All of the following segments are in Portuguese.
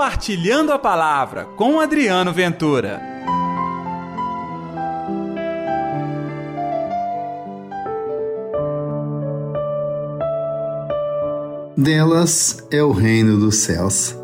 Compartilhando a Palavra com Adriano Ventura. Delas é o reino dos céus.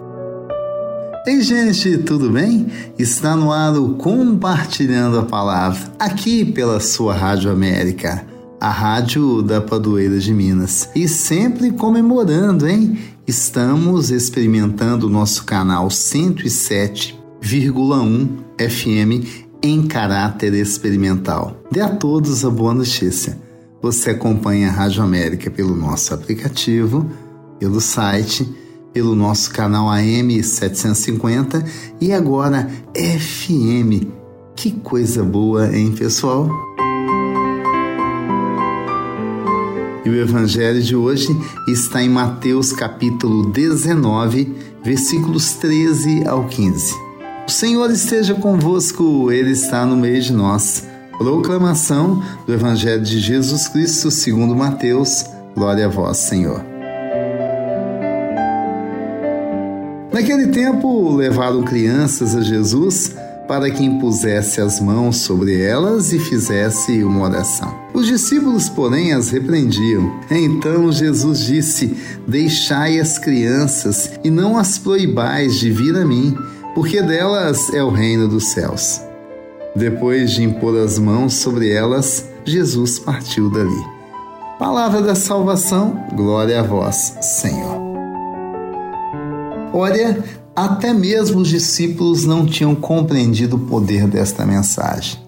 Ei, gente, tudo bem? Está no ar o Compartilhando a Palavra, aqui pela sua Rádio América, a rádio da Padoeira de Minas. E sempre comemorando, hein? Estamos experimentando o nosso canal 107,1 FM em caráter experimental. Dê a todos a boa notícia. Você acompanha a Rádio América pelo nosso aplicativo, pelo site pelo nosso canal AM 750 e agora FM. Que coisa boa, hein, pessoal? E o evangelho de hoje está em Mateus capítulo 19, versículos 13 ao 15. O Senhor esteja convosco, ele está no meio de nós. Proclamação do evangelho de Jesus Cristo, segundo Mateus. Glória a vós, Senhor. Naquele tempo, levaram crianças a Jesus para que impusesse as mãos sobre elas e fizesse uma oração. Os discípulos, porém, as repreendiam. Então Jesus disse: Deixai as crianças e não as proibais de vir a mim, porque delas é o reino dos céus. Depois de impor as mãos sobre elas, Jesus partiu dali. Palavra da salvação, glória a vós, Senhor. Olha, até mesmo os discípulos não tinham compreendido o poder desta mensagem.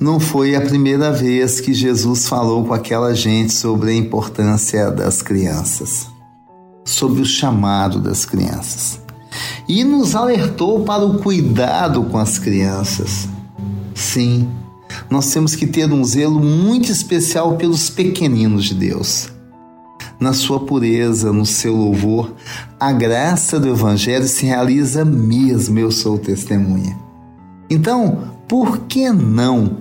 Não foi a primeira vez que Jesus falou com aquela gente sobre a importância das crianças, sobre o chamado das crianças. E nos alertou para o cuidado com as crianças. Sim, nós temos que ter um zelo muito especial pelos pequeninos de Deus na sua pureza, no seu louvor, a graça do Evangelho se realiza mesmo, eu sou testemunha. Então, por que não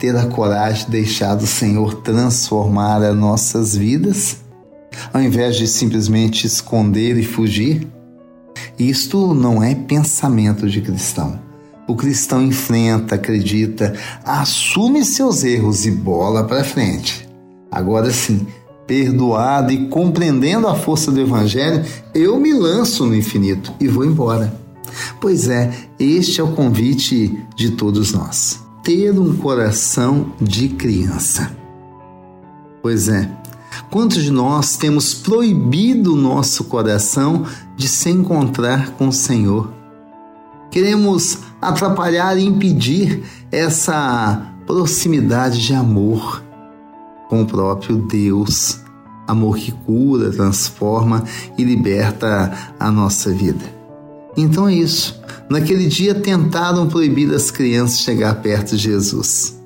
ter a coragem de deixar o Senhor transformar as nossas vidas, ao invés de simplesmente esconder e fugir? Isto não é pensamento de cristão. O cristão enfrenta, acredita, assume seus erros e bola para frente. Agora sim, perdoado e compreendendo a força do Evangelho, eu me lanço no infinito e vou embora. Pois é, este é o convite de todos nós. Ter um coração de criança. Pois é, quantos de nós temos proibido o nosso coração de se encontrar com o Senhor? Queremos atrapalhar e impedir essa proximidade de amor com o próprio Deus. Amor que cura, transforma e liberta a nossa vida. Então é isso. Naquele dia tentaram proibir as crianças chegar perto de Jesus.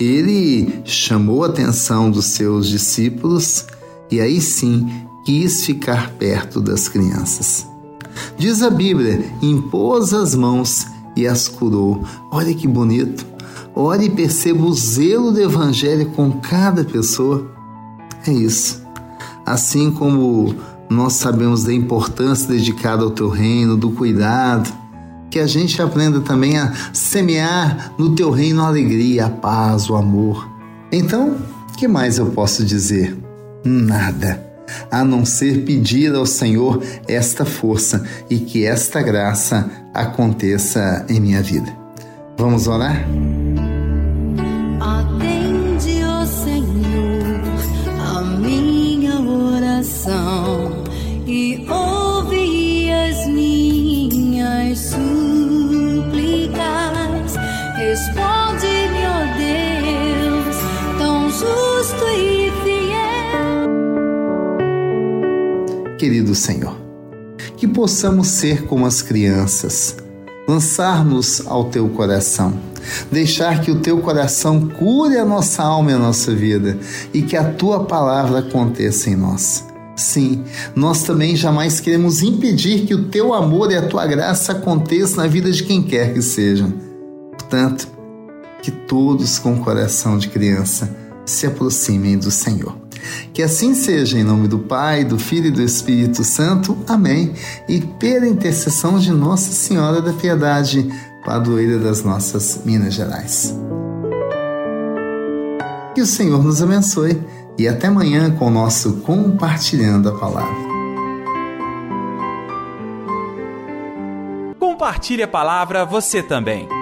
Ele chamou a atenção dos seus discípulos e aí sim quis ficar perto das crianças. Diz a Bíblia: impôs as mãos e as curou. Olha que bonito. Ore e perceba o zelo do Evangelho com cada pessoa. É isso. Assim como nós sabemos da importância dedicada ao teu reino, do cuidado, que a gente aprenda também a semear no teu reino a alegria, a paz, o amor. Então, o que mais eu posso dizer? Nada, a não ser pedir ao Senhor esta força e que esta graça aconteça em minha vida. Vamos orar? Querido Senhor. Que possamos ser como as crianças, lançar-nos ao teu coração, deixar que o teu coração cure a nossa alma e a nossa vida e que a tua palavra aconteça em nós. Sim, nós também jamais queremos impedir que o teu amor e a tua graça aconteçam na vida de quem quer que seja. Portanto, que todos com coração de criança se aproximem do Senhor. Que assim seja, em nome do Pai, do Filho e do Espírito Santo. Amém. E pela intercessão de Nossa Senhora da Piedade, padroeira das nossas Minas Gerais. Que o Senhor nos abençoe e até amanhã com o nosso Compartilhando a Palavra. Compartilhe a palavra você também.